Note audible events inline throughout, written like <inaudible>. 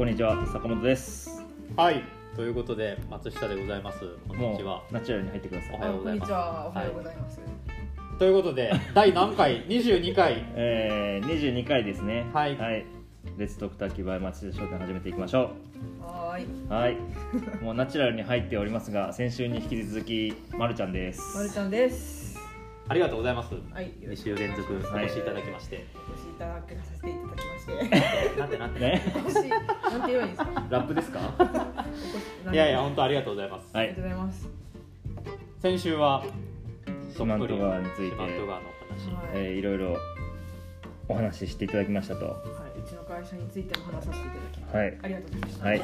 こんにちは坂本です。はい。ということで松下でございます。こんにもちは。うナチュラルに入ってください。おはようございます。こんにちは。おはようございます。ということで第何回？22回。えー、22回ですね。はい。はい。レッツドクターキバイ町田商店始めていきましょはーい。うはい。もうナチュラルに入っておりますが先週に引き続きまるちゃんです。まるちゃんです。ありがとうございます。はい。よろ2しく週連続おはい越しいただきまして、お越しいただくさせていただきまして。なんでなんで、ねなんて言えばいいですか？ラップですか？いやいや本当ありがとうございます、はいありがとうございます。先週は四万十川について四万十川のお話、はい。えー、いろいろお話ししていただきましたとはい。うちの会社についても話させていただき。はいありがとうございました。はい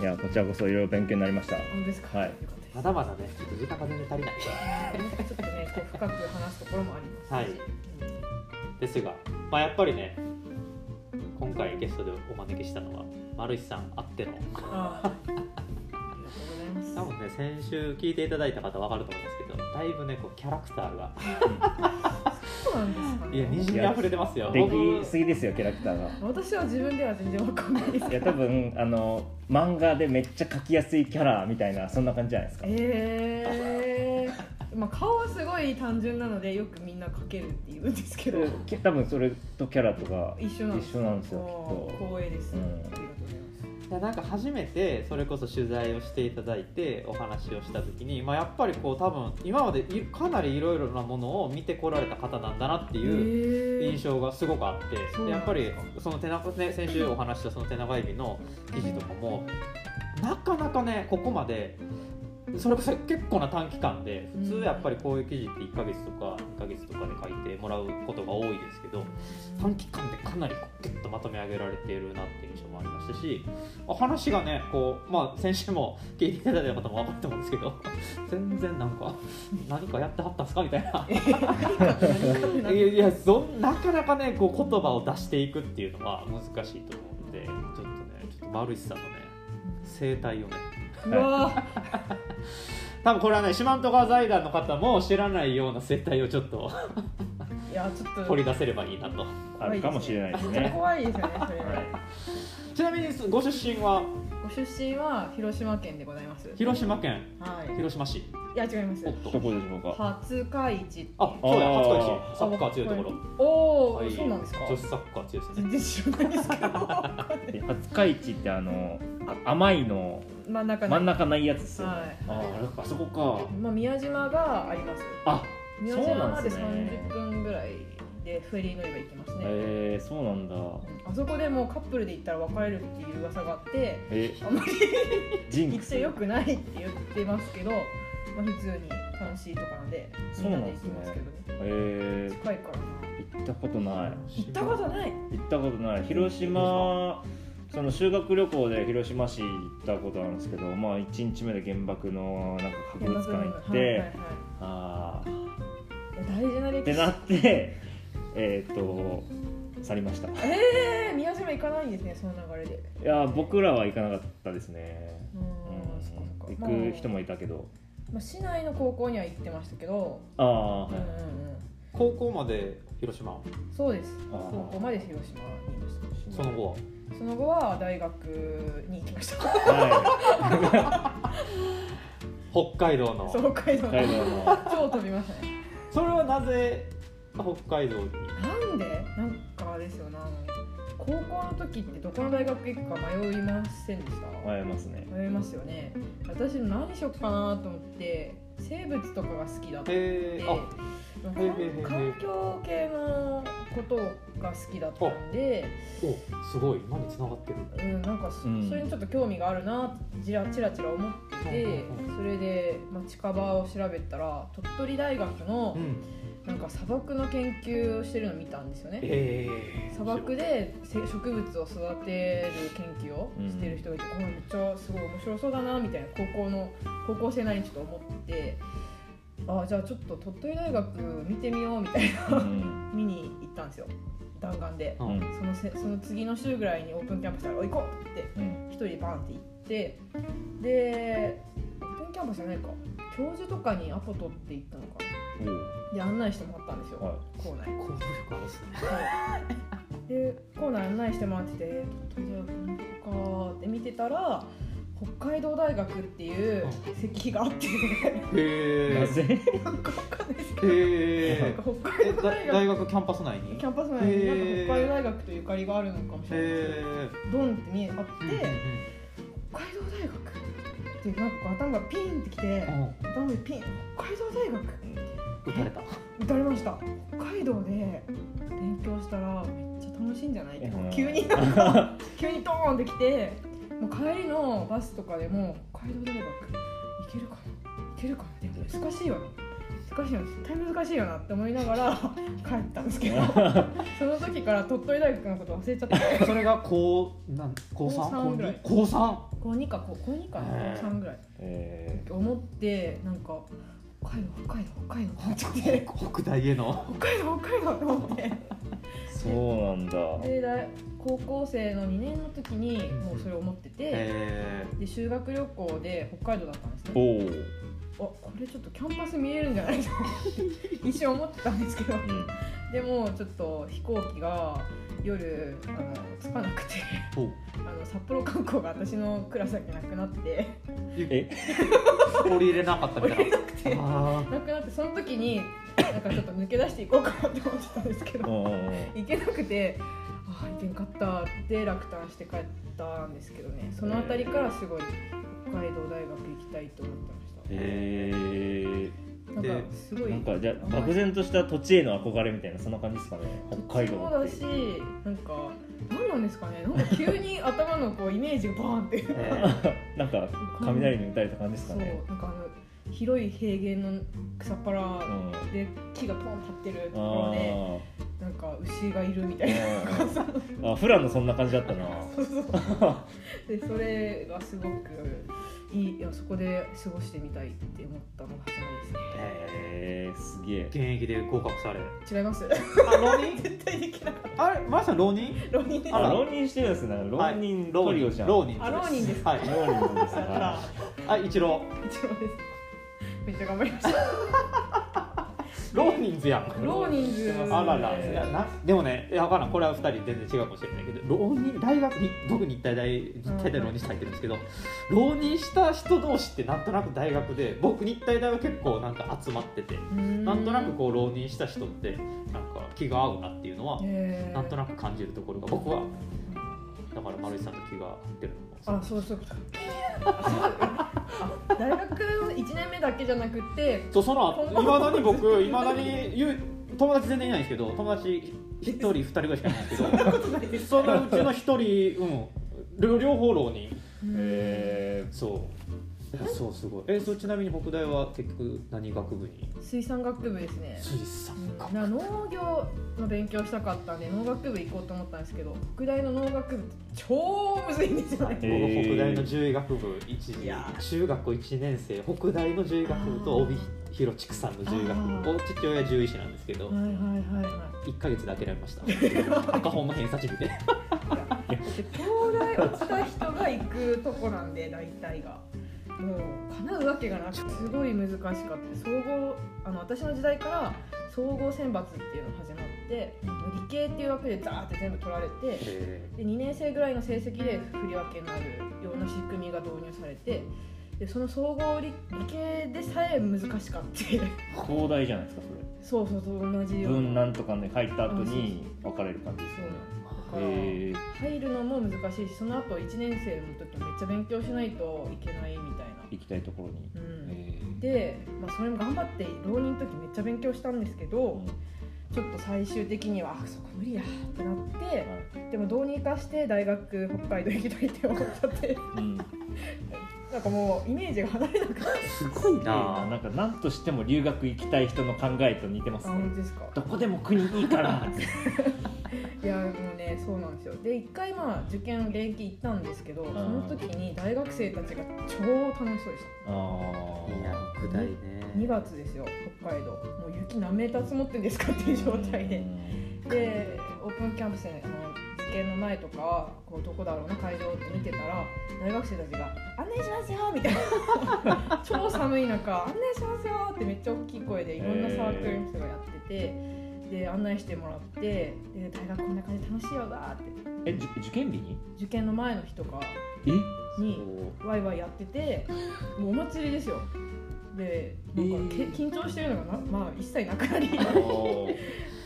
いやこちらこそいろいろ勉強になりました本当ですか？はいよかったですまだまだねちょっと時間が全然足りないはいちょっとね、こう深く話すところもありますし。はいうんですが、まあ、やっぱりね今回ゲストでお招きしたのは丸石さんあっての。あー。ありがとうございます。多分ね先週聞いていただいた方分かると思うんですけどだいぶねこうキャラクターが。そうなんですかね。いやにじみ溢れてますよ。で僕。きすぎですよキャラクターが。私は自分では全然わかんないです。いや多分あの漫画でめっちゃ描きやすいキャラみたいなそんな感じじゃないですか。えー、まあ顔はすごい単純なのでよくみんな描けるって言うんですけど。き多分それとキャラとか一緒なんです一緒なんですよきっと。光栄です、うんありがとうございますいやなんか初めてそれこそ取材をしていただいてお話をした時に、まあ、やっぱりこう多分今までいかなりいろいろなものを見てこられた方なんだなっていうえ印象がすごくあって、やっぱりその手長、ね、先週お話ししたその手長指の記事とかもなかなかねここまでそれこそ結構な短期間で普通やっぱりこういう記事って1ヶ月とか2ヶ月とかで書いてもらうことが多いですけど短期間でかなりこうギュッとまとめ上げられているなっていう印象もありましたしまあ話がねこう、まあ、先週も聞いていただいた方も分かると思うんですけど <laughs> 全然なんか何かやってはったんですかみたいな。<laughs> いやいやそんなかなかねこう言葉を出していくっていうのは難しいと思うのでちょっとねちょっと丸石さんのね生態をねうわ。<laughs> 多分これはね四万十川財団の方も知らないような生態をちょっといやちょっと。掘り出せればいいなと。あるかもしれないですね。怖いですよねそれ、はちなみにご出身は？ご出身は広島県でございます。広島県？はい。広島市？いや違います。おっと。どこでしょうか？初海市あそう。やあー初海市。サッカー強いところ。おお、はい。そうなんですか？女子サッカー強いですね。全然知らないですけど。で廿日市ってあのあ甘いの真ん中に真ん中ないやつですよ、はい。あああれかあそこか。まあ、宮島があります。あ宮そう島まですなんでね。30分ぐらいでフェリー乗り場行きますね、えー、そうなんだ。あそこでもうカップルで行ったら別れるっていう噂があってえ。あんまりジンクス？行ってよくないって言ってますけど、まあ、普通に楽しいとかなんでそうなんですねみんなで行きますけどね。え近いからな。ー、行ったことない？行ったことない。行ったことない。広島その修学旅行で広島市行ったことあるんですけどまあ1日目で原爆のなんか博物館行って、はいはいはい。ああ大事な歴史。ってなってえっ、と去りました。いえー、宮島行かないんですねその流れで。や僕らは行かなかったですね。ううん。んそっかそっか。行く人もいたけど。まあ、市内の高校には行ってましたけど、ああはい。うんうんうん。高校まで広島？そうです。あー。高校まで広島にいました。その後は？その後は大学に行きました。は <laughs> 北海道の。そう北海道い北海道の。<laughs> 超飛びましたね。それはなぜ北海道に。なんで？なんかですよな。高校の時ってどこの大学行くか迷いませんでした、迷いますね。迷いますよね。私何しよっかなと思って生物とかが好きだったえー環境系のことが好きだったんで、おすごい。今に繋がってる。うん、なんかそ,、うん。それにちょっと興味があるなちらちらちら思ってて、うんうんそれで、まあ、近場を調べたら鳥取大学のんなんか砂漠の研究をしてるのを見たんですよね。ええ。砂漠でせ植物を育てる研究をしてる人がいて、これめっちゃすごい面白そうだなみたいな高校の高校生なりにちょっと思ってあじゃあちょっと鳥取大学見てみようみたいなうん。<laughs> 見に行ったんですよ。弾丸で。うん。そのせその次の週ぐらいにオープンキャンパスから「おい行こう!」って言ってうん。一人でバンって行ってでオープンキャンパスじゃないか。教授とかにアポ取って行ったのかなで案内してもらったんですよ、は校内。行動力あるっすねでいうコーナー案内してもらってて鳥取大学なんとかって見てたら北海道大学っていう石碑があって。へなぜなんかわかんないですけえど。へえなんか北海道だ大学。大学キャンパス内に？キャンパス内になんか北海道大学とゆかりがあるのかもしれない。ですけどへドンって見えあって、えうんうん。北海道大学ってなんか頭がピンってきてうん。頭でピン北海道大学撃たれた。打たれました。北海道で勉強したらめっちゃ楽しいんじゃない？ってうん急に。なんか急にドーンってきてもう帰りのバスとかでも北海道大学行けるかな？行けるかな？でも難しいよな。難しいよ絶対難しいよなって思いながら <laughs> 帰ったんですけど。<laughs> その時から鳥取大学のこと忘れちゃって。それが高なん高三？高三ぐらい。高三？高2か高高2か高3ぐらい。え思ってなんか北海道北海道北海道。って北大への。北海道北海道って思ってー、そうなんだ。で大高校生の2年の時にもうそれを思っててえで修学旅行で北海道だったんですね。おお、あこれちょっとキャンパス見えるんじゃないと一瞬思ってたんですけど。うん、でもちょっと飛行機が夜あの着かなくて。あの札幌観光が私のクラスだけなくなって。え？降りれなかったみたいな。<laughs> あなくなってその時になんかちょっと抜け出していこうかなって思ってたんですけど行けなくてああ行けんかった。って落胆して帰ったんですけどね。その辺りからすごい北海道大学行きたいと思ってました。えなんかすごー、いなんかじゃあ漠然とした土地への憧れみたいなそんな感じですかね。北海道そうだしなんか何なんですかね。なんか急に頭のこうイメージがバーンって。<laughs> えなんか雷に打たれた感じですそうかねなんかあの広い平原の草っぱらうんで木がポン立ってるところあでなんか牛がいるみたいな。ーあフランのそんな感じだったな。そうそう。でそれがすごくいい。いやそこで過ごしてみたいって思ったのが始まりですね。えー、すげえ。現役で合格され違います？あ浪人？<laughs> 絶対できなかっあれ？マリさん浪人？た浪人です。あら浪人してるんですね。浪人トリオじゃん、浪人。あ浪人です。はい。浪人ですはあ一郎一応です。めっちゃ頑張りました浪人図やん。浪人図。あらら。いやなでもねいや分からん。これは2人全然違うかもしれないけど浪人大学に僕日体大日体大浪人して入ってるんですけど浪人した人同士ってなんとなく大学で僕日体大は結構なんか集まっててなんとなくこう浪人した人ってなんか気が合うなっていうのはなんとなく感じるところが僕はだから丸井さんと気が合ってる。のもあそうそう <laughs> 大学1年目だけじゃなくてそうそのいまだに僕いまだに言う友達全然いないんですけど友達1人2人ぐらいしかいないんですけどことないです。そのうちの1人うん両両方浪人。えそうそうすごい。えそうちなみに北大は結局何学部に？水産学部ですね。水産うん学な農業の勉強したかったんで農学部行こうと思ったんですけど北大の農学部って超むずいんですよね。へー。僕北大の獣医学部一時中学校1年生北大の獣医学部と帯広畜産の獣医学部。父親獣医師なんですけどはいはいはいは1か月で諦めました。赤本の偏差値見て。東大落ちた人が行くとこなんで大体がもう叶うわけがなくてすごい難しかった。総合あの私の時代から総合選抜っていうのが始まって理系っていう枠でザーって全部取られてえで2年生ぐらいの成績で振り分けになるような仕組みが導入されてでその総合理理系でさえ難しかってー、東大じゃないですかそうそうそう同じそれような。文なんとかね書いた後に分かれる感じですそうよねだから、え入るのも難しいしその後1年生の時めっちゃ勉強しないといけないみたいな。ー、行きたいところに、うん。えー。で、まあ、それも頑張って浪人の時めっちゃ勉強したんですけど、うん。ちょっと最終的にはあそこ無理やってなって、はい。でもどうにかして大学北海道行きたいって思っちゃって。うん、<laughs> なんかもうイメージが離れなくて。すごいあなんか何としても留学行きたい人の考えと似てまあすね。本当ですか。どこでも国いいから <laughs> いやもうねそうなんですよ。で一回まあ受験現役行ったんですけどその時に大学生たちが超楽しそうでした。あいや北大ね。2月ですよ北海道。もう雪何メーター積もってんですかっていう状態で。でオープンキャンパスの受験の前とかこうどこだろうな会場って見てたら大学生たちが「案内しますよ」みたいな。<laughs> 超寒い中「案内しますよ」ってめっちゃ大きい声でいろんなサークルの人がやっててで案内してもらってで大学こんな感じ楽しいよなって。えじ受験日に？受験の前の日とかえ？にワイワイやっててもうお祭りですよ。でなんかけ、えー。緊張してるのがな、まあ、一切なくなり。<laughs>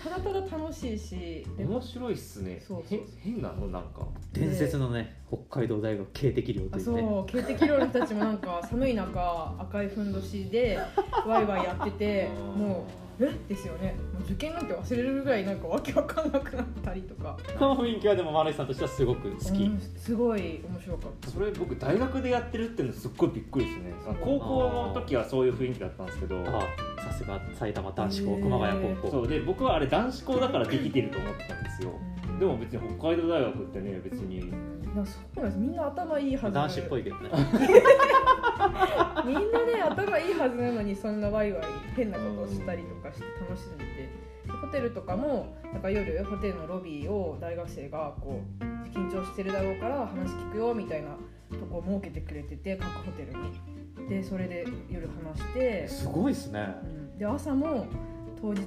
ただただ楽しいしで面白いっすね。そうそうへ変なの？なんか。伝説のね北海道大学警笛寮とあいうね。そう。警笛寮の人たちもなんか寒い中赤いふんどしでワイワイやってて <laughs> もうえ？ですよね。もう受験なんて忘れるぐらいなんかわけわかんなくなったりとか。この雰囲気はでも丸井さんとしてはすごく好き、うんすごい面白かった。それ僕大学でやってるっていうのすっごいびっくりですね。高校の時はそういう雰囲気だったんですけど。あさすが埼玉男子校熊谷高校。そう。で僕はあれ男子校だからできてると思ってたんですよ。うん。でも別に北海道大学ってね別に。そうなんです。みんな頭いいはず。男子っぽいけどね <laughs> <laughs> みんなね頭いいはずなのにそんなワイワイ変なことをしたりとかして楽しんでてでホテルとかもなんか夜ホテルのロビーを大学生がこう緊張してるだろうから話聞くよみたいなとこを設けてくれてて各ホテルに。でそれで夜話して、すごいですね。うん、で朝も当日、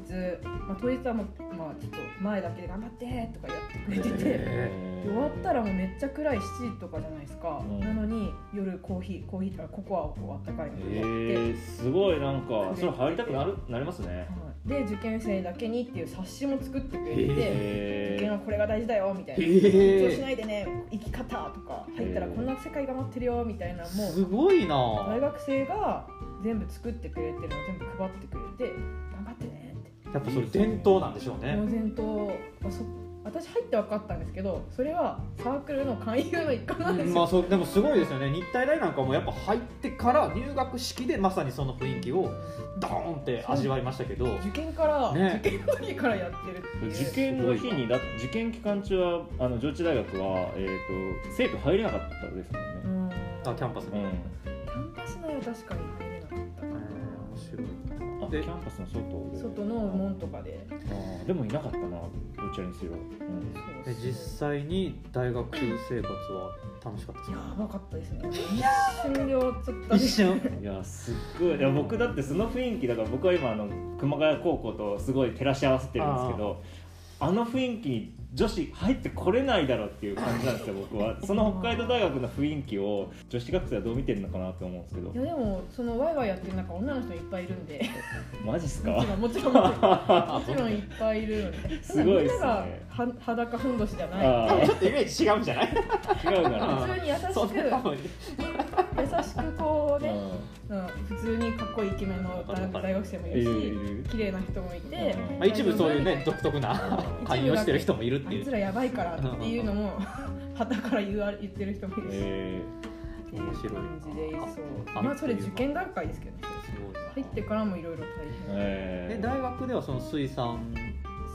まあ、当日はもう、まあ、ちょっと前だけで頑張ってとかやってくれてて。終わったらもうめっちゃ暗い7時とかじゃないですか、うん。なのに夜コーヒーコーヒーとかココアをこうあったかいのえで。やって、ー、すごいなんかそれ入りたくなるなりますね。はい。で受験生だけにっていう冊子も作ってくれて受験はこれが大事だよみたいな。へ緊張しえないでね生き方とか入ったらこんな世界が待ってるよみたいなもすうごいな。大学生が全部作ってくれてるの全部配ってくれてやっぱそれ伝統なんでしょうね。猛然とあそ私入って分かったんですけどそれはサークルの勧誘の一環なんですよ、まあそうでもすごいですよね。日体大なんかもやっぱ入ってから入学式でまさにその雰囲気をドーンって味わいましたけど。受験から、ね。受験の時からやってるっていう。受験の日にだ受験期間中はあの上智大学は、えー、と生徒入れなかったですもんね、うん。あキャンパスに、うん。キャンパス内は確かにキでャンパスの外で。外の門とかで。あーでもいなかったなどちらにせよ、うんで実際に大学生活は楽しかったですやかばかったですね。一瞬で終わっちゃった。一瞬？いやすっごい。いや僕だってその雰囲気だから僕は今あの熊谷高校とすごい照らし合わせてるんですけどあの雰囲気に女子入ってこれないだろうっていう感じなんですよ僕は。<laughs> その北海道大学の雰囲気を女子学生はどう見てるのかなと思うんですけど。いやでもそのワイワイやってる中女の人いっぱいいるんで。<laughs> マジっすか？もちろんもちろんもちろん。<laughs> いっぱいいる。のですごいっすね。みんながは裸ふんどしじゃない。あちょっとイメージ違うんじゃない？違うかな。普通に優しく優しくこうね、ううん、普通にかっこいいイケメンの大大学生もいるし綺麗な人もいて、一部そういうね独特な勧誘してる人もいるあいつらやばいからっていうのも <laughs> 旗から言わ言ってる人もいるし、えっていう感じでいそう。あまあそれ受験段階ですけどね。入ってからもいろいろ大ー、変。ええ大学ではその水産？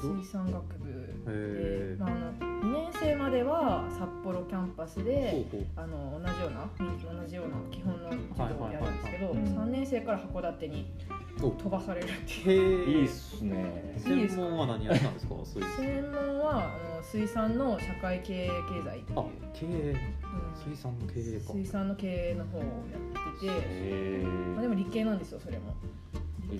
水産学部で、まあ、あの2年生までは札幌キャンパスであの同じようなみ同じような基本の授業をやるんですけどはいはいはい。はい3年生から函館にお。飛ばされるっていう。いいっすね。専門は何やったんですか？水産。専門はあの水産の社会経営経済っていう。あ経営。うん。水産の経営か。水産の経営の方をやってて、えまあ、でも理系なんですよそれも。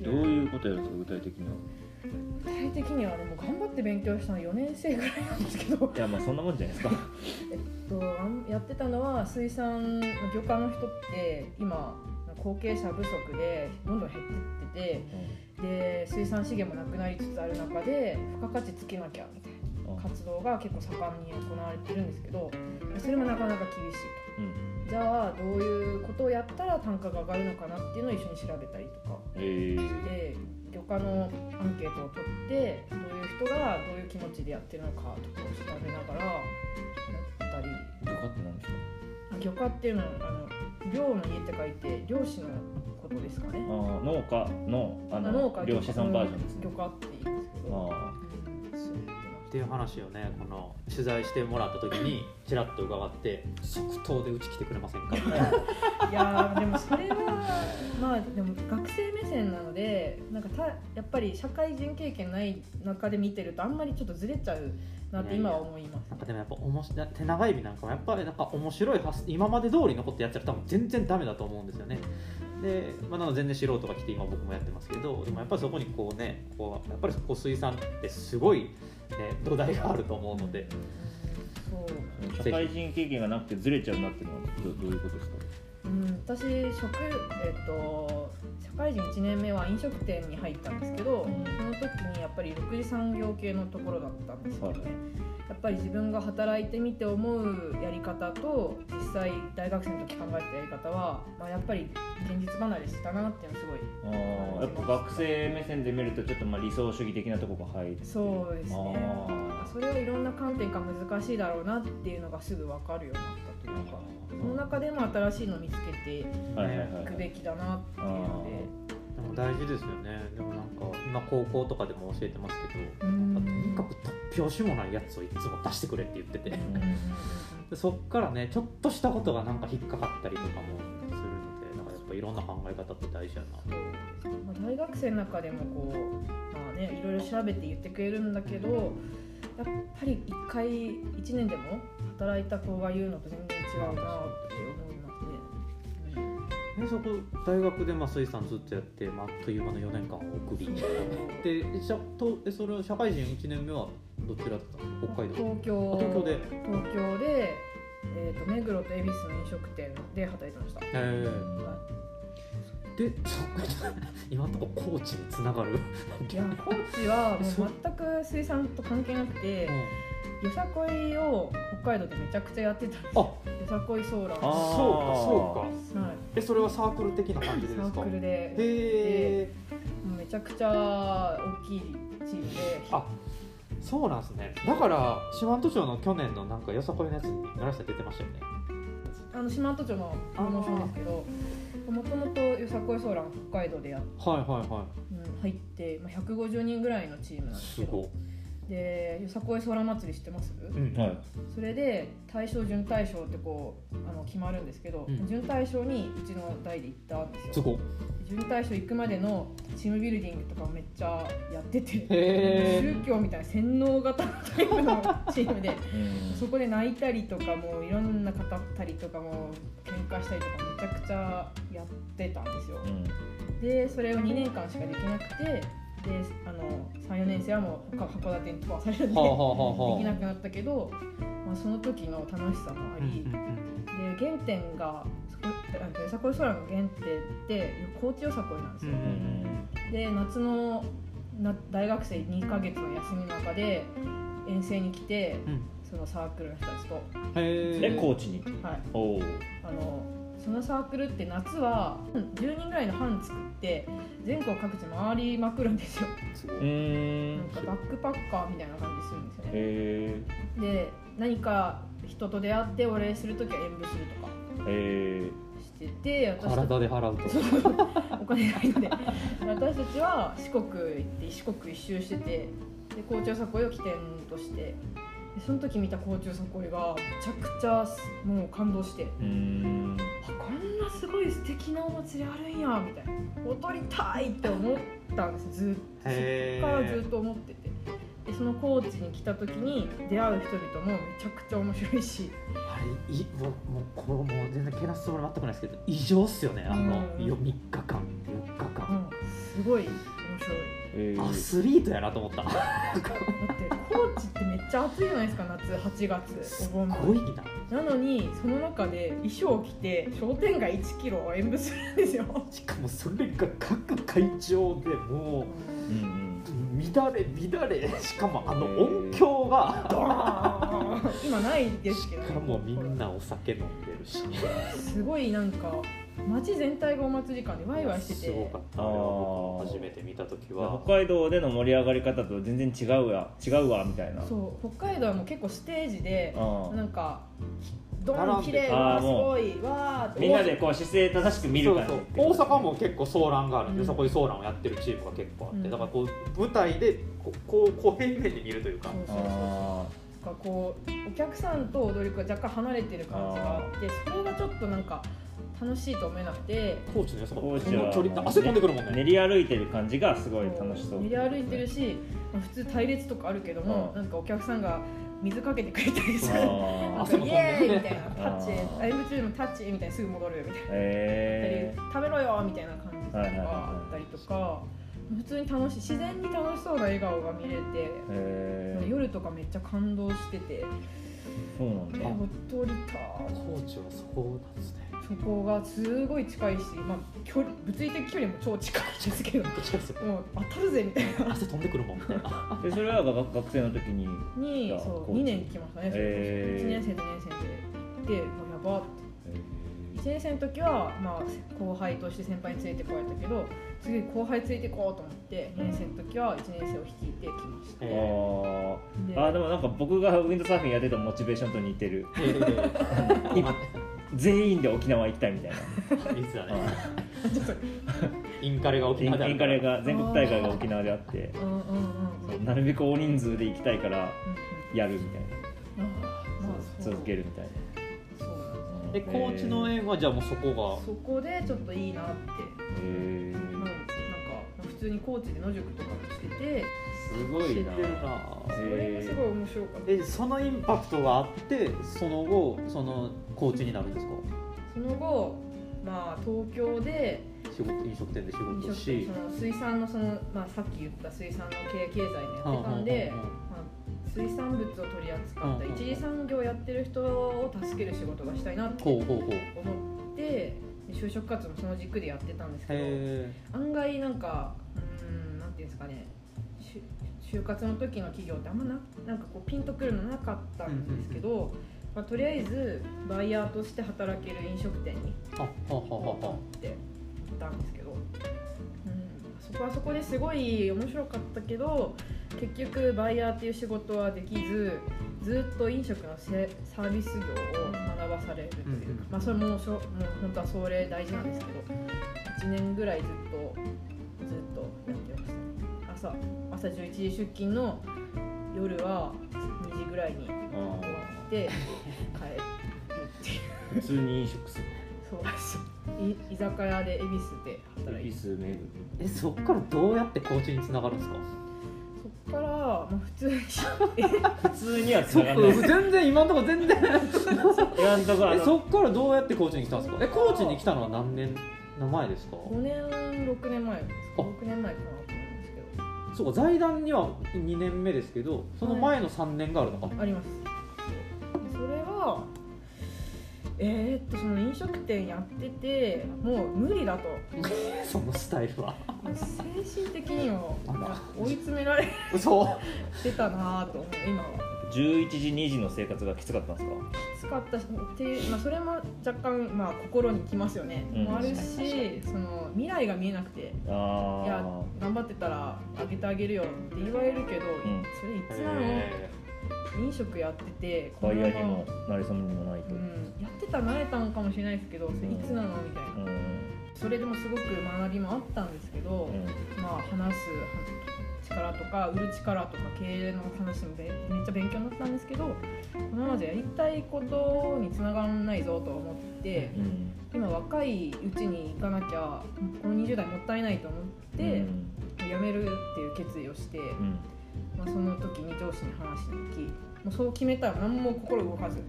どういうことやるんですか？具体的には具体的にはでも頑張って勉強したの4年生ぐらいなんですけど。いやまあそんなもんじゃないですか。えっとやってたのは水産の漁家の人って今後継者不足でどんどん減ってっててで水産資源もなくなりつつある中で付加価値つけなきゃみたいな活動が結構盛んに行われてるんですけどそれもなかなか厳しい。と。うん。じゃあどういうことをやったら単価が上がるのかなっていうのを一緒に調べたりとかえー、で漁家のアンケートを取ってどういう人がどういう気持ちでやってるのかとかを調べながらやったり漁家って何ですか？漁家っていうのはあの漁の家って書いて漁師のことですかね。あー農家のああの農家漁師さんバージョンですね。漁家って言うんですけど。あっていう話をねこの取材してもらった時にちらっと伺って即答でうち来てくれませんか？<laughs> いやーでもそれはまあでも学生目線なのでなんかたやっぱり社会人経験ない中で見てるとあんまりちょっとずれちゃうなって今は思います。なんかでもやっぱおもし手長指なんかもやっぱりなんか面白い発今まで通りのことやっちゃうと多分全然ダメだと思うんですよね。で、まあ、なので全然素人が来て今僕もやってますけどでもやっぱりそこにこうねこうやっぱりこう水産ってすごい、ね、土台があると思うので。そう。社会人経験がなくてずれちゃうなっていうのはどどういうことですか？うん、私職、えっと、社会人1年目は飲食店に入ったんですけど、うん。その時にやっぱり6次産業系のところだったんですよね、はいやっぱり自分が働いてみて思うやり方と実際大学生の時考えたやり方は、まあ、やっぱり現実離れしたなっていうのはすごいあーやっぱ学生目線で見るとちょっとまあ理想主義的なところが入ってそうですね。それはいろんな観点から難しいだろうなっていうのがすぐ分かるようになったというかその中でも新しいのを見つけていくべきだなっていうので。でも大事ですよね。でもなんか今高校とかでも教えてますけどうん。とにかく突拍子もないやつをいつも出してくれって言ってて。でそっからねちょっとしたことがなんか引っかかったりとかもするのでなんかやっぱいろんな考え方って大事やなまあ大学生の中でもこう、まあね、いろいろ調べて言ってくれるんだけどやっぱり一回1年でも働いた子が言うのと全然違うなって思いますね。でそこ大学でまあ水産ずっとやって、まあ、あっという間の4年間を送り。でしゃとえそれは社会人1年目はどちらだったの？北海道。東京。あ東京で？東京で、えー、と目黒と恵比寿の飲食店で働いてました。へえはでそっ <laughs> 今のところ高知につながる？いいや高知はもう全く水産と関係なくてよさこいを北海道でめちゃくちゃやってたんですよ。あ。よさこいソーラー。そうかそうか。はい、えそれはサークル的な感じですか？サークルで。へめちゃくちゃ大きいチームで。あそうなんですね。だから四万十町の去年のなんかよさこいのやつに奈良さん出てましたよね。あの四万十町のプロモーションですけどもともとよさこいソーラン北海道でやっ、はいはいはうん、入って、まあ、150人ぐらいのチームなんいですけど。すごいでよさこいソーラン祭り知ってます、うん。はい。それで大賞準大賞ってこうあの決まるんですけど、うん。準大賞にうちの代で行ったんですよ。準大賞行くまでのチームビルディングとかをめっちゃやっててへ宗教みたいな洗脳型のタイプのチームでうん。そこで泣いたりとかもいろんな語ったりとかも喧嘩したりとかめちゃくちゃやってたんですよ。うん。でそれを2年間しかできなくてであの34年生はもう他函館に飛ばされるんではあはあできなくなったけど、まあ、その時の楽しさもあり、で原点がそこあのよさこい空の原点って高知よさこいなんですよ、うんで夏のな大学生2ヶ月の休みの中で遠征に来てうん。そのサークルの人たちと、へで高知に？はい、おおあのそのサークルって夏は10人ぐらいの班作って全国各地回りまくるんですよ。なんんかバックパッカーみたいな感じするんですよね。へで何か人と出会ってお礼する時は演舞するとか。えへしてて私体で払うと。<laughs> お金ないので。私たちは四国行って四国一周しててで高知よさこいを起点としてでその時見た高知よさこいがめちゃくちゃもう感動してこんなすごい素敵なお祭りあるんやみたいな。踊りたいって思ったんですずっと。そへっからずっーと思ってて。でその高知に来た時に出会う人々もめちゃくちゃ面白いし。あれいもうもうこれもう全然けなすつもり全くないですけど異常っすよねあのうん。よ3日間4日う間ん。すごい面白いえー。アスリートやなと思った。だって高知ってめっちゃ暑いじゃないですか夏8月すお盆。ごいな。なのにその中で衣装を着て商店街1キロを演舞するんですよ。しかもそれが各会場でもうんうん。う乱れ乱れ。しかもあの音響が。あー今ないですけどしかもみんなお酒飲んでるし。すごいなんか街全体がお祭り感でワイワイしてて。すごかった。あれは僕も初めて見た時は。北海道での盛り上がり方と全然違うわ。違うわみたいな。そう。北海道はもう結構ステージであなんかドン綺麗あわすごいわーって。みんなでこう姿勢正しく見る感じ。そうそう。大阪も結構騒乱があるんで、うん。そこに騒乱をやってるチームが結構あって、うん。だからこう舞台でこうこうこう平面で見るというか。そうそうそう。あなんかこうお客さんと踊り子が若干離れてる感じがあってそれがちょっとなんか楽しいと思えなくて。高知の良さが高知はこの距離汗飛んでくるもんね。ー練り歩いてる感じがすごい楽しそう。練り歩いてるし、まあ普通隊列とかあるけども、うん。なんかお客さんが水かけてくれたりする。イエーイみたいなタッチ。あー。あ M2 もタッチ。みたいなすぐ戻るみたいな。へえ食べろよみたいな感じとかあったりとか。普通に楽しい自然に楽しそうな笑顔が見れてへえ夜とかめっちゃ感動してて。そうなんだ。えほっとりた。高知はそこなんですねそこがすごい近いし、まあ、距離物理的距離も超近いんですけどもう当たるぜみたいな。汗飛んでくるもんみたいな。<laughs> でそれはが学生の時ににそう高知2年来ましたね、へー。1年生と2年生で。でもうやばって。1年生の時は、まあ、後輩として先輩に連れてこられたけど次後輩連れてこうと思って2年生の時は1年生を率いてきました。あえー。で。あーでもなんか僕がウィンドサーフィンやってたモチベーションと似てる。ー <laughs> 今全員で沖縄行きたいみたいな。いいっすよね。ちょっとインカレが沖縄であるインカレが全国大会が沖縄であって。なるべく大人数で行きたいからやるみたいうんうん。あーまあなそう。続けるみたいそうなんですで高知の英語はじゃあもうそこそこでちょっといいなって。なへもうなんか普通に高知で野宿とかもしてて。すごいな。それがすごい面白かった。えそのインパクトがあってその後そのコーチになるんですか？その後まあ東京で仕事飲食店で仕事し。店その水産のその、まあ、さっき言った水産の経経済もやってたんで、まあ、水産物を取り扱ったうん一次産業をやってる人を助ける仕事がしたいなって思ってで就職活動もその軸でやってたんですけどへ案外なんかうーんなんていうんですかねし就活の時の企業ってあんまななんかこうピンとくるのなかったんですけど、まあ、とりあえずバイヤーとして働ける飲食店にえあははははって言ったんですけど、うん、そこはそこですごい面白かったけど結局バイヤーっていう仕事はできずずっと飲食のせサービス業を学ばされるという。まあ、それもしょもう本当はそれ大事なんですけど1年ぐらいずっとずっとやってました？ね朝朝11時出勤の夜は2時ぐらいにて帰るっていう。普通に飲食するそう。い居酒屋で恵比寿で働いて恵比寿巡るえそっからどうやってコーチにつながるんですか？そっから、まあ、普通に。<laughs> 普通にはそ繋がんない。全然今のところ全然。今んとこえそっからどうやってコーチに来たんですか？えコーチに来たのは何年？の前ですか？5年6年前です。あ。6年前かなと思うんですけど。そうか財団には2年目ですけどその前の3年があるのか、ありますはえー、っとその飲食店やっててもう無理だと。<laughs> そのスタイルは。精神的にも追い詰められ嘘。てたなと思う今は。11時2時の生活がきつかったんですか？使ったしっていう、まあ、それも若干、まあ、心にきますよね、うん。もあるしその未来が見えなくてあいや頑張ってたらあげてあげるよって言われるけど、ん。それいつなの？へ飲食やっててバイヤーにもなれそうにもないと、まうん、やってたら慣れたんかもしれないですけどそれいつなのみたいな、うん。それでもすごく学びもあったんですけど、うん。まあ話す力とか売る力とか経営の話もめめっちゃ勉強になったんですけどこのままじゃやりたいことにつながらないぞと思ってうん。今若いうちに行かなきゃこの20代もったいないと思って、うん。辞めるっていう決意をして、うんまあ、その時に上司に話しに行きもうそう決めたら何も心動かず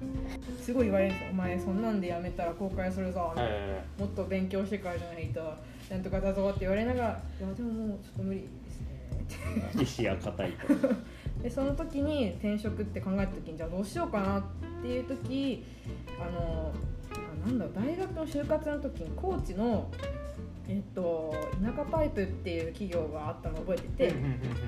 すごい言われるんですよ「お前そんなんで辞めたら後悔するぞ」えもっと勉強してからじゃないとなんとかだぞって言われながら「いやでももうちょっと無理ですね」意志が固いと。<laughs> でその時に転職って考えた時にじゃあどうしようかなっていう時あのあなんだろう大学の就活の時に高知の、えっと、田舎パイプっていう企業があったのを覚えてて、で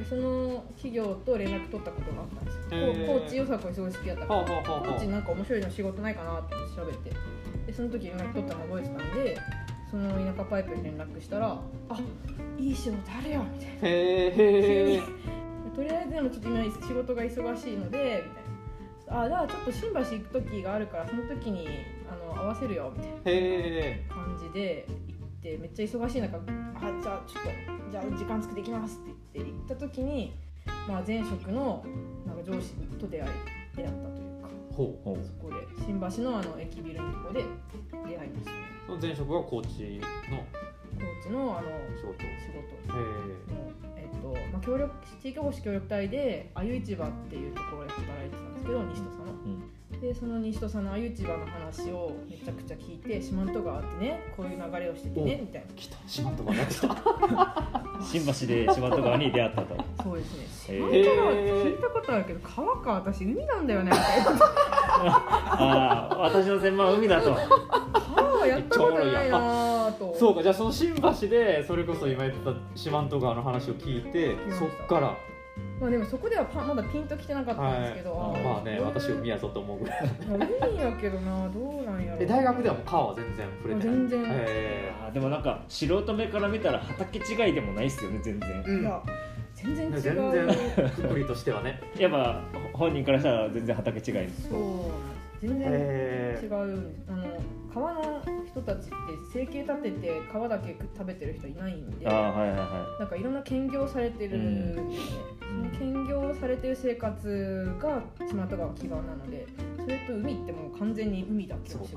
その企業と連絡取ったことがあったんですよ、へー。こう高知よさこにすごい好きだったからはあはあはあはあ高知なんか面白いの仕事ないかなって調べてでその時連絡取ったの覚えてたんでその田舎パイプに連絡したら「あいい仕事あるよ」みたいな。えに。とりあえずでもちょっと今仕事が忙しいのでみたいな。あじゃあちょっと新橋行く時があるからその時にあの合わせるよみたいな感じで行ってめっちゃ忙しい中あじゃあちょっとじゃあ時間作っていきますって言って行った時に、まあ、前職のなんか上司と出会い出会ったというかほう。ほうそこで新橋のあの駅ビルのとこで出会いましたね。その前職はコーチの？ーチのあの仕事。仕事。え。っとまあ、協力地域おこし協力隊であゆ市場っていうところで働いてたんですけど西戸さんの。でその西戸さんのあゆ市場の話をめちゃくちゃ聞いて四万十川ってねこういう流れをしててねみたいな。え来た。四万十川が来た。<laughs> 新橋で四万十川に出会ったと。そうですね。四万十川って聞いたことあるけど川か私海なんだよねみたいな。<laughs> ああ私の専門は海だと。川はやったことないなぁと。そうか。じゃあその新橋でそれこそ今言った四万十川の話を聞いてそっからまあでもそこではパまだピンときてなかったんですけど、はい。ーまあね私海やぞと思うぐらい。まあ海やけどなどうなんやろえ大学ではもう川は全然触れてない。全然。でもなんか素人目から見たら畑違いでもないっすよね全然。えうん。いや全然違う。全然くくりとしてはね。やっぱ本人からしたら全然畑違いです。そう。全然へ違う。あの川の人たちって生計立てて川だけ食べてる人いないんではいはいはなんかいろんな兼業されてるんですね、その兼業されてる生活が四万十川基盤なのでそれと海ってもう完全に海だけそうか。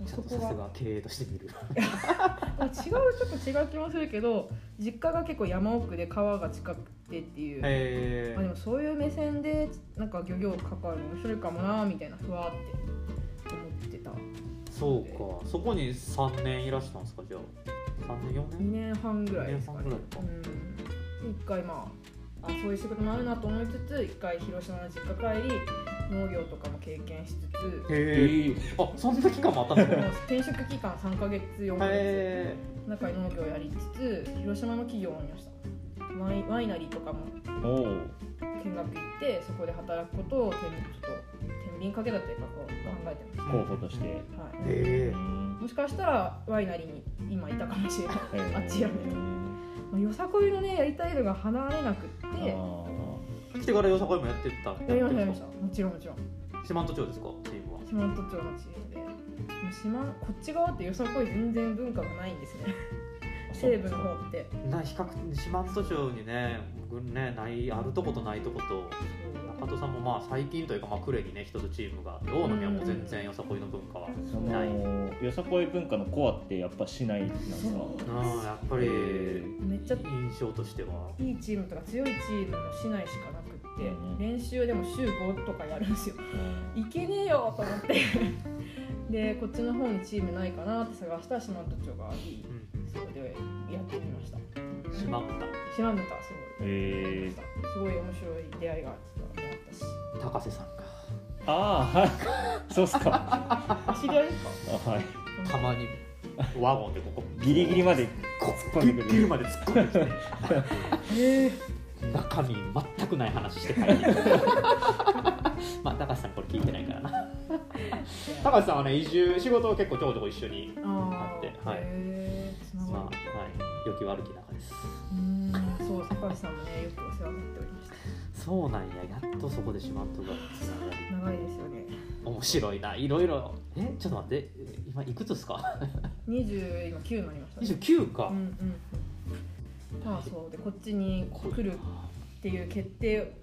の仕事そこが経営として見る。<laughs> まあ違うちょっと違う気もするけど実家が結構山奥で川が近くてっていう、へまあ、でもそういう目線でなんか漁業関わるの面白いかもなみたいなふわって思ってたそうか。そこに3年いらしたんですかじゃあ。3年4 2年年半ぐらいですかね。二年半ぐらいか。うん。で一回まああそういう仕事もあるなと思いつつ一回広島の実家帰り農業とかも経験しつつへえ。あそんな期間もあったんですか転職期間3か月4か月。へ中に農業をやりつつ広島の企業を見ました。ワイワイナリーとかもいおお見学行ってそこで働くことを天ちょっと天秤かけたというかこう考えてまし候補として。た、はい、えうんもしかしたらワイナリーに今いたかもしれない。へー。あっちやねまあよさこいのねやりたいのが離れなくってあ来てからよさこいもやってたやりましたやりましたもちろんもちろん四万十町ですか？チームは。四万十町のチームで。もう四万こっち側ってよさこい全然文化がないんですね。ー西部の方って。な比較四万十町にね僕ねないあるとことないとこと中戸さんもまあ最近というかまあ呉にね一つチームがあって大野にはもう全然よさこいの文化は。そない。のよさこい文化のコアってやっぱ市内なんですか？ああやっぱりめっちゃ印象としては。いいチームとか強いチームの市内しかなくって、うん練習でも週5とかやるんですよ。いけねえよと思って。<laughs> でこっちの方にチームないかなって探したら四万十町がありうん。そこでやってみました。島豚四万十町すごい。えすごい面白い出会いがあったし高瀬さんが。ー、ああはい。そうっすか。あ知り合い？ですかあはい。たまに。ワゴンでここ。ギリギリまで。っ込んでくるギリギリまで突っ込んできて。中身全くない話して帰る <laughs> まあ高橋さんこれ聞いてないからな。<laughs> 高橋さんはね移住仕事を結構ちょこちょこ一緒にああってはい。まあはい。良き悪き仲です。うーん。そう高橋さんもねよくお世話になっておりましそうなんややっとそこで四万十がつながり。た長いですよね面白いないろいろえちょっと待って今いくつですか？20今9になりましたね。29か、うんうん。まあそうでこっちに来るっていう決定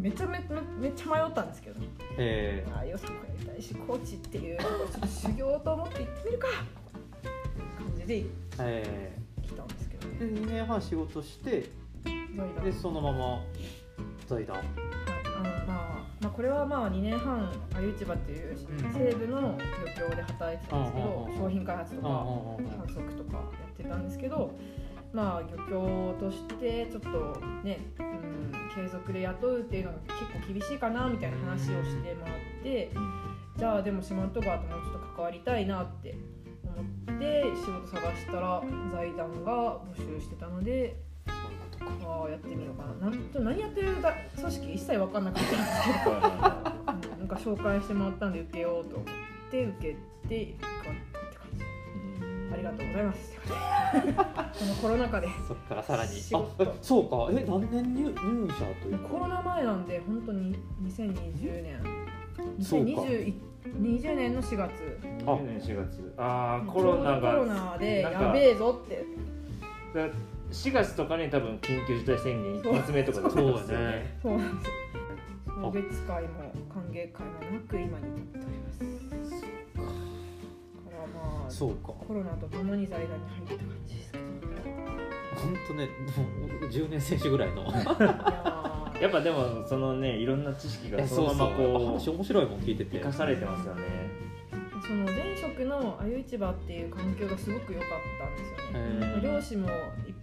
めちゃめめっちゃ迷ったんですけどね。えああよさこやりたいしコーチっていうちょっと修行と思って行ってみるか。感じでー、え。来たんですけどー、でね2年半仕事してでそのままはいあのまあまあ、これはまあ2年半あゆ市場っていう西部の漁協で働いてたんですけど商品開発とか観測とかやってたんですけどまあ漁協としてちょっとね、うん、継続で雇うっていうのが結構厳しいかなみたいな話をしてもらってじゃあでも四万十川ともうちょっと関わりたいなって思って仕事探したら財団が募集してたのでやってみようかな。なんと何やってる組織一切分かんなかったんですけどうん。なん。か紹介してもらったん。で受けようと思って受けて受かったって感じありがとうございますこのコロナ禍でそっからさらにあえそうかえ何年入入社というコロナ前なん。で本当に2020年そうか2020年の4月あ20年4月ああコロナがコロナでやべえぞって4月とかに多分緊急事態宣言一発目とかでそうですね。そうなんです。送別会も歓迎会もなく今に至っております。からまあそうかコロナとともに財団に入った感じです。けど本当ねもう10年選手ぐらいのいやっぱでもそのねいろんな知識がそのままやっぱこ話面白いもん聞いてて生かされてます。よねその前職の鮎市場っていう環境がす。ごく良かったんです。よねへー漁師も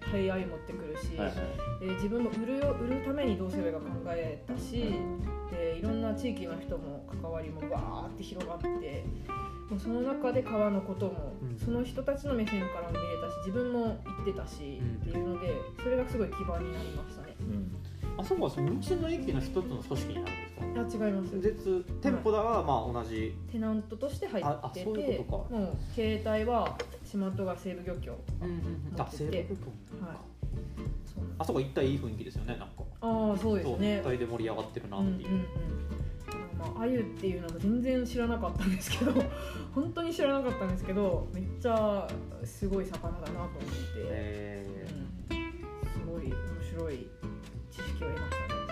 いっぱい鮎持ってくるし、はいはい。で自分も売るよ売るためにどうすればいいか考えたしでいろんな地域の人も関わりもバーって広がってもうその中で川のことも、うん。その人たちの目線から見れたし自分も行ってたし、うん。っていうのでそれがすごい基盤になりましたね。うん。あそこはその道の駅の一つの組織になるんですか？あ違います。別店舗だはまあ同じ、テナントとして入ってそういうてことか。もう携帯は四万十川西部漁協うんあ西部はい。そうなんですあそこ一体いい雰囲気ですよねなんか。ああそうですね。一体で盛り上がってるなっていう、うんうんうん。まあ、あゆっていうのも全然知らなかったんですけど <laughs> 本当に知らなかったんですけどめっちゃすごい魚だなと思って、えうん。すごい面白い知識を得ましたね。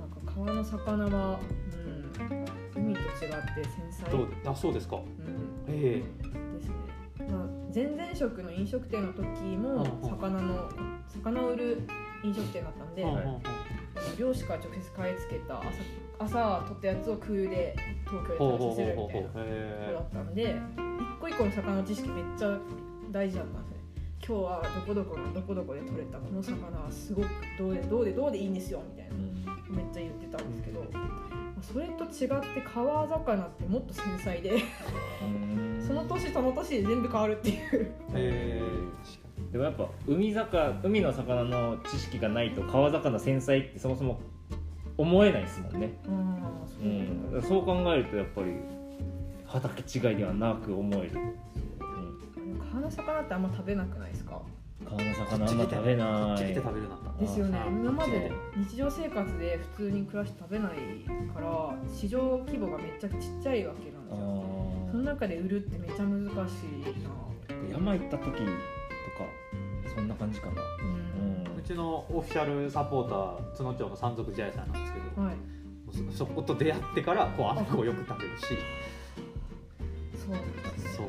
なんか川の魚は、うん、海と違って繊細、どうあそうですか。うん、えですね、まあ、前々職の飲食店の時も魚の魚を売る飲食店だったんで、漁師から直接買い付けた朝朝取ったやつを空輸で東京へほうほう投資するみたいなところだへったんで一個一個の魚の知識めっちゃ大事だったんですね今日はどこどこのどこどこで取れたこの魚はすごくどうでどうでどうでいいんですよみたいなめっちゃ言ってたんですけど、まあそれと違って川魚ってもっと繊細でうん。その年その年で全部変わるっていう。えでもやっぱ海魚海の魚の知識がないと川魚繊細ってそもそも思えないですもんね、うん。そう考えるとやっぱり畑違いではなく思える、川の魚ってあんま食べなくないですか？うん、川の魚あんま食べこない。っち来て食べるようにな。ったですよね。あ今までこ日常生活で普通に暮らして食べないから市場規模がめっちゃちっちゃいわけなんですよ。その中で売るってめっちゃ難しいな。山行った時とかそんな感じかな、うん。うちのオフィシャルサポーター津野町の山賊茶屋さんなんですけど、はい。そそこと出会ってからこうあんこをよく食べるし。そうそう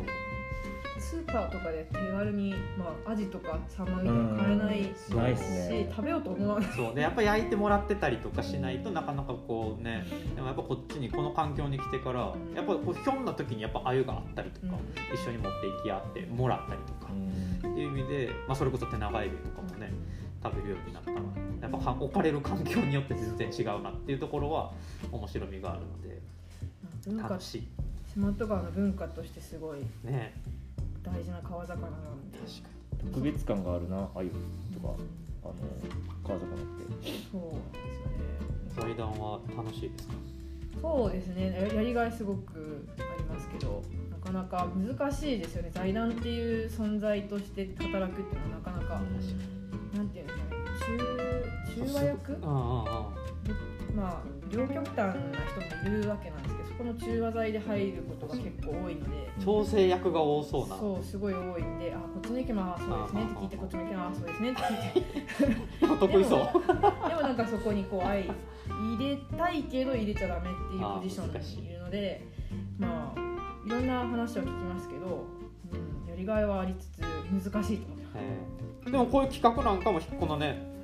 スーパーとかで手軽に、まあ、アジとかサンマみたいなの買えないし、食べようと思わない。そう。でやっぱ焼いてもらってたりとかしないとなかなかこうねでもやっぱこっちにこの環境に来てからうんやっぱこうひょんな時にやっぱ鮎があったりとか、うん。一緒に持っていき合ってもらったりとか、っていう意味で、まあ、それこそ手長エビとかもね食べるようになったのやっぱか置かれる環境によって全然違うなっていうところは面白みがあるので文化楽しい。四万十川の文化としてすごいね大事な川魚なんで確か特別感があるなあゆとかあの川魚って。そうなんですよね。に財団は楽しいですか？そうですね。ややりがいすごくありますけどなかなか難しいですよね。財団っていう存在として働くっていうのはなかなか、なんていうんですかね。中中和役うんうんうんまあ両極端な人もいるわけなんですけどそこの中和剤で入ることが結構多いので。調整役が多そうな。そうすごい多いんで「あこっちの意見もあそうですね」って聞いてこっちの意見もあそうですねって聞いて。得意そう。でもなんかそこにこう愛入れたいけど入れちゃダメっていうポジションにいるのでまあいろんな話を聞きますけど、うん、やりがいはありつつ難しいと思います。えーでもこういう企画なんかもこのね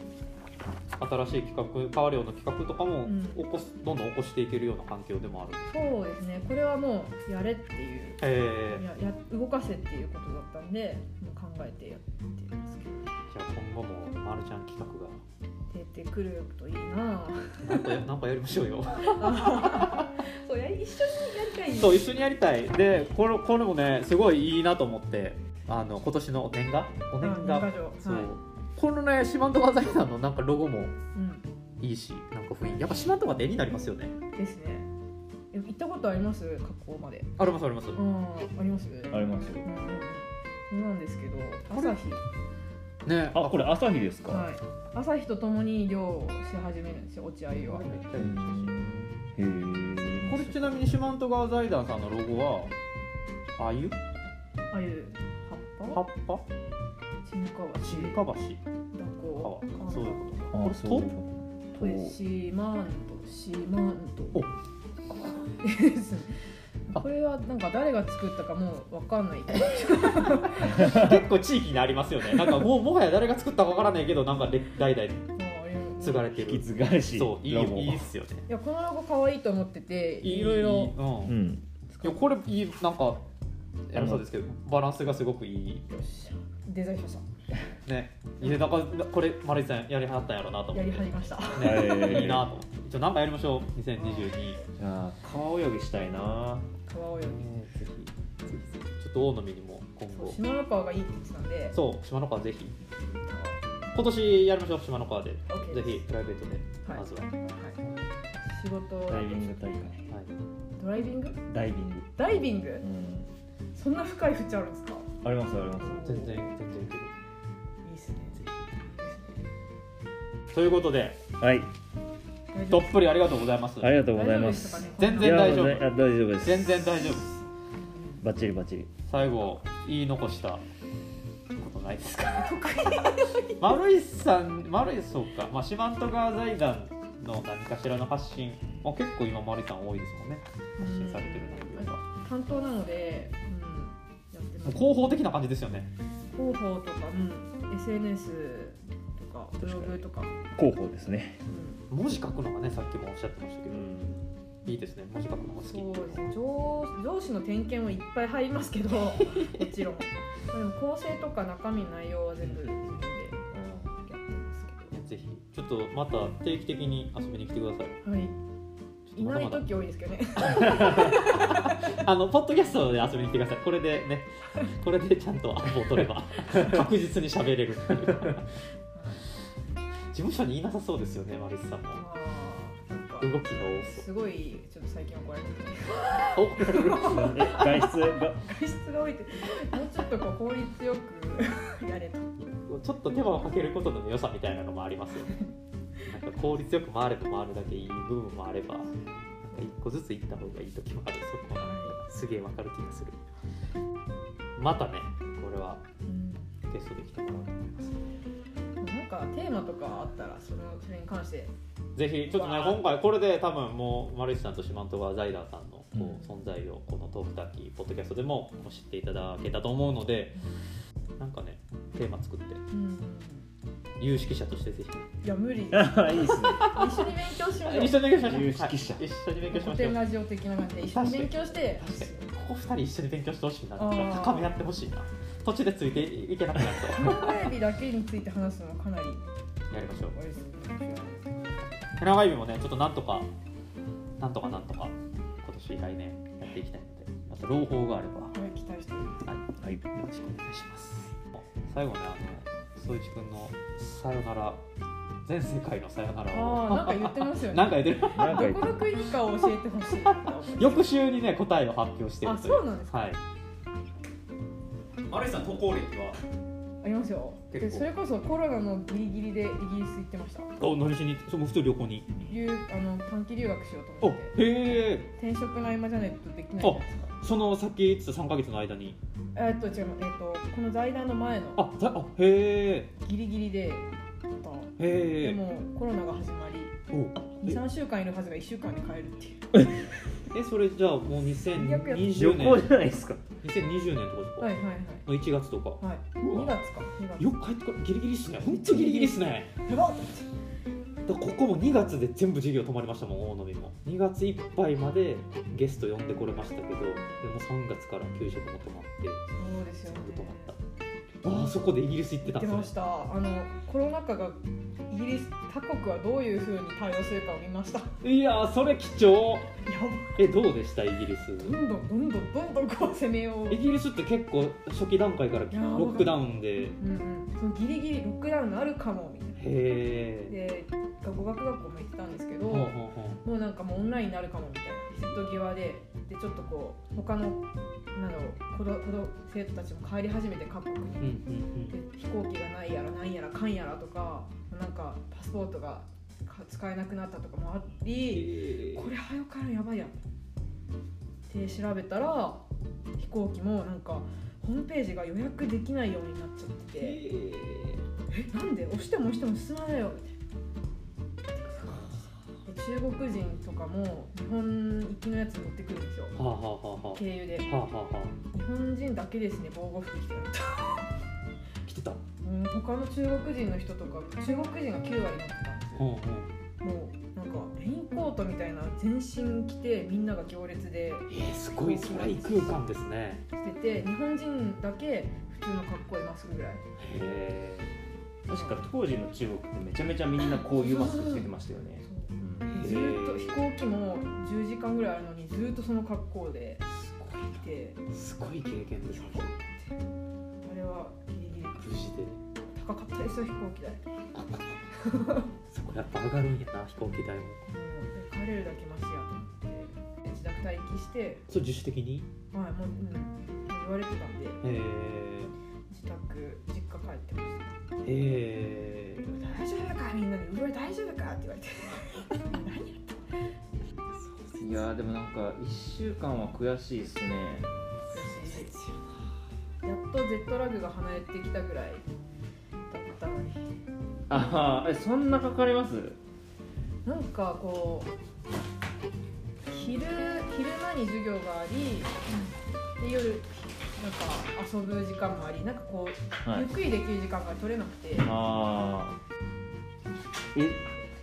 新しい企画川漁の企画とかもうん。起こす、どんどん起こしていけるような環境でもある。そうですね。これはもうやれっていう。えやや動かせっていうことだったんでもう考えてやってますけどじゃあ今後もまるちゃん企画が。出てくるといいななんかや <laughs> なんかやりましょうよ。<laughs> そうやり一緒にやりたいそう一緒にやりたい。でこれこれもねすごいいいなと思って。あの今年の年賀？お年賀？そう、はいこのね四万十川財団のなんかロゴもうん。いいしなんか雰囲気。やっぱ四万十川って絵になりますよね。ですね。え行ったことあります？加工まで。ありますあります。うん。あります？ありますそうなんですけど朝日。ね。あこれ朝日ですか、はい。朝日とともに漁をし始めるんですよ落合は。めっちゃういい写真ん。へえこれちなみに四万十川財団さんのロゴはあゆああいう葉っぱ？ぱ沈下橋新川橋蛇行川そういうこと。あこれそういうこと。これ四万十四万十おですねこれはなんか誰が作ったかもう分かんない <laughs> 結構地域にありますよね。なんかもうもはや誰が作ったかわからないけどなんかれ代々継がれてる引き継がれし。そういいいいっすよね。いやこのロゴ可愛いと思ってて。いろいろ。うん。いやこれいいなんかやるそうですけどバランスがすごくいい。よっしゃデザイン者さんね。いやなんかこれ丸井さんやりはったんやろうなと思やって。りはりました。ね、い。いなと思って。じゃあなんかやりましょう？2022じゃあ川泳ぎしたいな。川泳ぎ。ぜひぜひぜひ。ちょっと大野にも今そう後島の川がいいって言ってたんで。そう島の川ぜひ。今年やりましょう島の川で。OK ぜひプライベートで。はい。まずは、はい。仕事ダイビング大会。はい。ドライビング？ダイビング。ダイビング？うんそんな深い縁あるんですか？ありますあります。全然全然いける。いいっすね。ということではい。どっぷりありがとうございます。ありがとうございます。全然大丈夫。いや大丈夫です。全然大丈夫です。バッチリバッチリ。最後言い残したことないですか？丸井さん丸井そうか、まあ、四万十川財団の何かしらの発信、まあ、結構今丸井さん多いですもんね。発信されてる内容が。担当なので、広報的な感じですよね。広報とか、うん、SNS とかブログとか、広報ですね。うん、文字書くのがねさっきもおっしゃってましたけど、うん。いいですね。文字書くのが好き。そうですね。上上司の点検はいっぱい入りますけど <laughs> もちろん。まあでも構成とか中身内容は全部自分でやってますぜひ。ちょっとまた定期的に遊びに来てください。けどはいいない時多いですけどね。<laughs> あのポッドキャストで遊びに来てください。これでねこれでちゃんとアポを取れば <laughs> 確実に喋れるっていう。事務所に言いなさそうですよねマリスさんも。動きが多そう。すごいちょっと最近怒られてる。なんで外出が。外出が多いってもうちょっとこう効率よくやれとちょっと手間をかけることの良さみたいなのもありますよねか効率よく回れば回るだけいい部分もあればなん。か一個ずつ行った方がいい時もある。そこはなんかすげえわかる気がする。またねこれはうん。ゲストで来てもらおうと思います。なんかテーマとかあったらそのそれに関して。ぜひちょっとね今回これで多分もう丸石さんと四万十川財団さんのこう、うん存在をこのトークタッキーポッドキャストでも知っていただけたと思うのでなんかねテーマ作って。うん有識者としてぜひ。いや無理。あ <laughs> いいですね。一緒に勉強しましょう。一緒に勉強しましょう。有識者。はい一緒に勉強しま古しょう。典ラジオ的な感じで一緒に勉強して。確かに。ここ二人一緒に勉強してほしいな。高め合ってほしいな。途中でついていけなくなると。テレビだけについて話すのはかなりやりましょう。あれですね。長い日もねちょっとなんとかなんとかなんとか今年来年やっていきたいので。また朗報があれば。はい期待してます。はい、はい。よろしくお願いします。最後ね、あの、総一くんのさよなら、全世界のさよならを。ああなんか言ってますよねなんか言ってる。なんかどこの国かを教えてほしい翌週にね、答えを発表してるあという。そうなんですかはい。マルイさん、渡航歴は？ありますよでそれこそコロナのギリギリでイギリス行ってましたお、何しに、その普通旅行に？留あの短期留学しようとお、思ってへえ。転職の合間じゃないとできないじゃないですかそのさっき言ってた3ヶ月の間に？えっと違うえっとこの財団の前のあ、ざ、あ、へえ。ギリギリでへえ。でもコロナが始まりお。え23週間いるはずが1週間で帰るっていうえ、それじゃあ、もう2020逆や旅年。行じゃないですか。2020年と？か。はいはいはい。の1月とか。はい、うわ。2月か2月。よく帰ってこれギリギリっすね。本当ギリギリっすね。やばっ。だからここも2月で全部授業止まりましたもん大野も。2月いっぱいまでゲスト呼んでこれましたけどでも3月から給食も止まってそうですよね。全部止まった。ああそこでイギリス行ってたんですね。言ってました。あのコロナ禍がイギリス他国はどういうふうに対応するかを見ました。やいやーそれ貴重。ば。えどうでしたイギリス？どんどんどんどんどんどんこう攻めよう。イギリスって結構初期段階からロックダウンで。へうんうん。そのギリギリロックダウンあるかもみたいな。えで語学学校も行ってたんですけど、もうなんかもうオンラインになるかもみたいな。瀬戸際ででちょっとこう他のなんだろう子ど子ど生徒たちも帰り始めて各国に。で飛行機がないやらなんやらかんやらとかなんかパスポートがか使えなくなったとかもありえ。これ早くからやばいやん。って調べたら飛行機もなんかホームページが予約できないようになっちゃってて。え。えなんで？押しても押しても進まないよみたいな。で中国人とかも日本行きのやつ持ってくるんですよ。はあはあはあは経由で。あはあはあ。は日本人だけですね防護服着てるあ <laughs> 来てた。うん他の中国人の人とか中国人が9割乗ってたんですうんよもうなんかレインコートみたいな全身着てみんなが行列でえー、すごいそれ異空間ですね。してて日本人だけ普通の格好でマスクぐらい。へえ確か当時の中国ってめちゃめちゃみんなこういうマスクつけてましたよね。う。んずーっと飛行機も10時間ぐらいあるのにずーっとその格好でいて。すごい経験ですね。あれはギリギリ無事で。高かったですよ飛行機代。そこやっぱ上がるんやな飛行機代も。もう帰れるだけマシやと思って自宅待機して。そう自主的に？はいもう、うん、言われてたんで。へえ自宅実家帰ってました。へえ大丈夫かみんなに「うろい大丈夫か?」って言われて。<laughs> いやーでもなんか1週間は悔しいですね。やっとジェットラグが離れてきたぐらいだったのに。ああえそんなかかります？なんかこう昼昼間に授業がありで夜なんか遊ぶ時間もありなんかこう、はい。ゆっくりできる時間が取れなくて。ああえ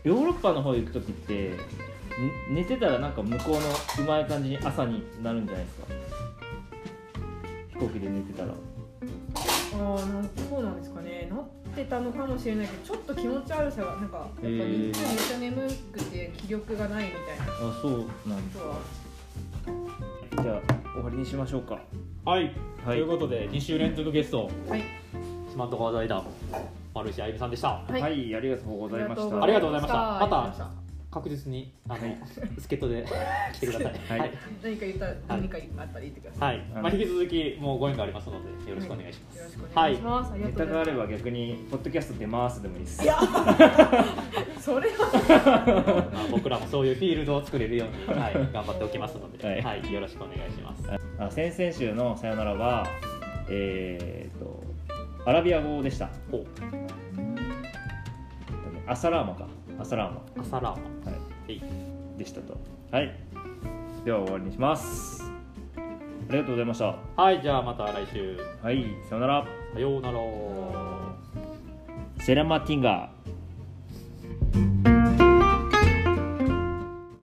ヨーロッパの方行く時ってん寝てたらなんか向こうのうまい感じに朝になるんじゃないですか？飛行機で寝てたら。ああなんそうなんですかね。なってたのかもしれないけどちょっと気持ち悪さがなんかやっぱ日中めっちゃ眠くて気力がないみたいな。こあそうなんとは。じゃあ終わりにしましょうかはい、はい。ということで2週連続ゲスト。はい。四万十川財団丸石あゆみさんでした。はい、はいありがとうございました。ありがとうございました。ありがとうございまま確実にあの、はい。助っ人で <laughs> 来てください。はい。はい、何か言ったら何かあったら言ってください、はい。まあ、引き続きもうご縁がありますのでよろしくお願いします、よろしくお願いします、ネタがあれば逆にポッドキャスト出ますでもいいです。すいや。<laughs> それは。まあ、僕らもそういうフィールドを作れるように、はい、<laughs> 頑張っておきますので、ははいいよろしくお願いします。あ先々週の「さよならは」えー、とアラビア語でした。おアサラーマかアサラーマ、朝ラーマ。はい、はい。でしたと。はい。では終わりにします。ありがとうございました。はいじゃあまた来週。はいさよなら。さようなら。セラマティンガー